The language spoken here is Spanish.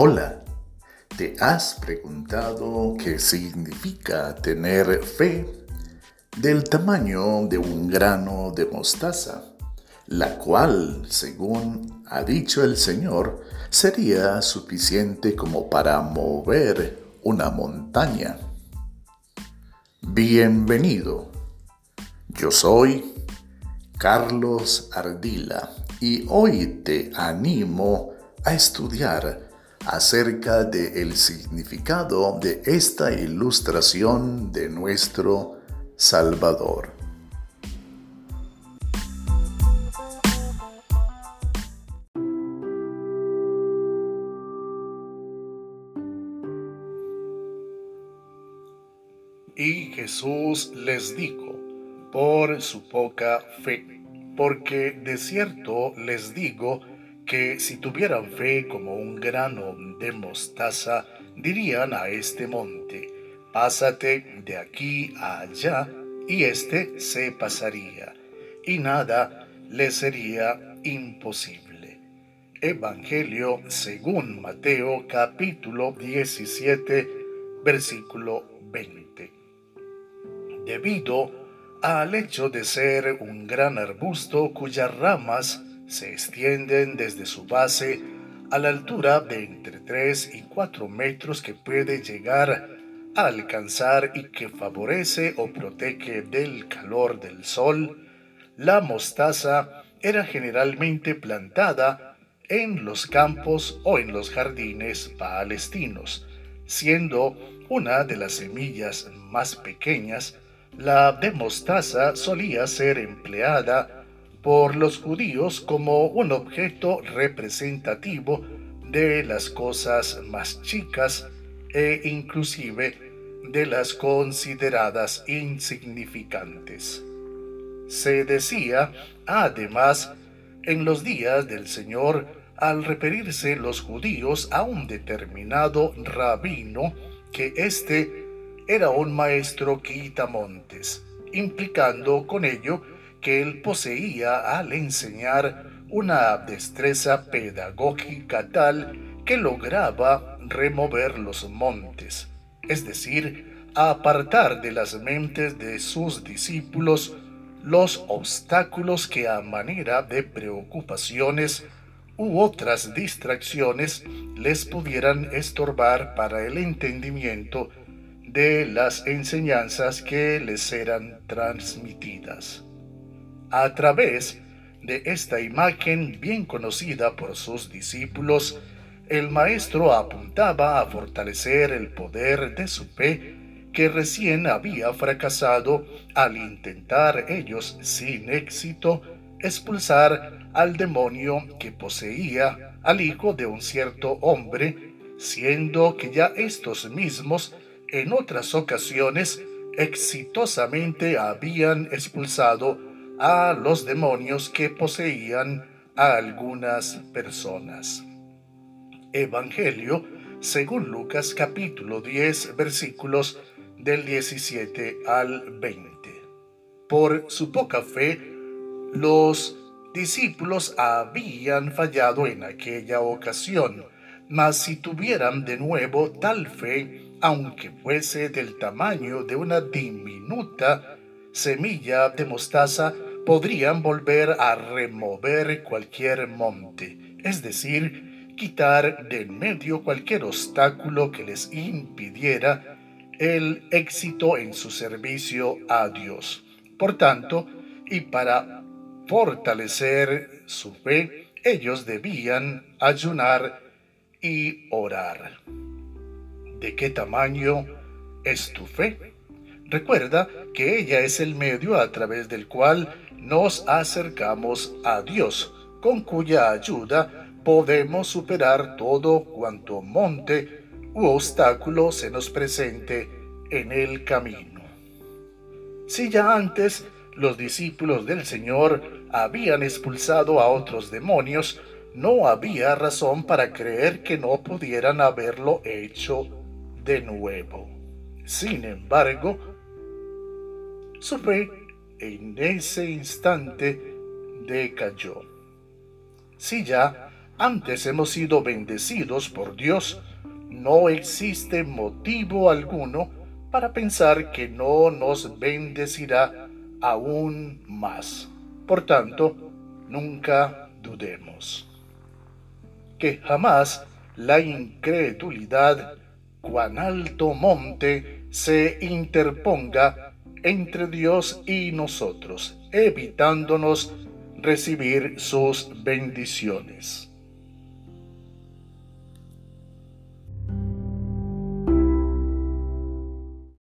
Hola, ¿te has preguntado qué significa tener fe del tamaño de un grano de mostaza, la cual, según ha dicho el Señor, sería suficiente como para mover una montaña? Bienvenido, yo soy Carlos Ardila y hoy te animo a estudiar acerca del significado de esta ilustración de nuestro Salvador. Y Jesús les dijo, por su poca fe, porque de cierto les digo, que si tuvieran fe como un grano de mostaza, dirían a este monte, pásate de aquí a allá, y éste se pasaría, y nada le sería imposible. Evangelio según Mateo capítulo 17 versículo 20. Debido al hecho de ser un gran arbusto cuyas ramas se extienden desde su base a la altura de entre 3 y 4 metros que puede llegar a alcanzar y que favorece o protege del calor del sol, la mostaza era generalmente plantada en los campos o en los jardines palestinos, siendo una de las semillas más pequeñas, la de mostaza solía ser empleada por los judíos como un objeto representativo de las cosas más chicas e inclusive de las consideradas insignificantes. Se decía, además, en los días del Señor, al referirse los judíos a un determinado rabino, que éste era un maestro quitamontes, implicando con ello que él poseía al enseñar una destreza pedagógica tal que lograba remover los montes, es decir, apartar de las mentes de sus discípulos los obstáculos que a manera de preocupaciones u otras distracciones les pudieran estorbar para el entendimiento de las enseñanzas que les eran transmitidas. A través de esta imagen bien conocida por sus discípulos, el maestro apuntaba a fortalecer el poder de su fe que recién había fracasado al intentar ellos sin éxito expulsar al demonio que poseía al hijo de un cierto hombre, siendo que ya estos mismos en otras ocasiones exitosamente habían expulsado a los demonios que poseían a algunas personas. Evangelio según Lucas capítulo 10 versículos del 17 al 20. Por su poca fe, los discípulos habían fallado en aquella ocasión, mas si tuvieran de nuevo tal fe, aunque fuese del tamaño de una diminuta semilla de mostaza, podrían volver a remover cualquier monte, es decir, quitar de en medio cualquier obstáculo que les impidiera el éxito en su servicio a Dios. Por tanto, y para fortalecer su fe, ellos debían ayunar y orar. ¿De qué tamaño es tu fe? Recuerda que ella es el medio a través del cual nos acercamos a Dios, con cuya ayuda podemos superar todo cuanto monte u obstáculo se nos presente en el camino. Si ya antes los discípulos del Señor habían expulsado a otros demonios, no había razón para creer que no pudieran haberlo hecho de nuevo. Sin embargo, su fe en ese instante decayó. Si ya Antes hemos sido bendecidos por Dios. No existe motivo alguno para pensar que no nos bendecirá aún más. Por tanto, nunca dudemos. Que jamás la incredulidad, cuán alto monte, se interponga entre Dios y nosotros, evitándonos recibir sus bendiciones.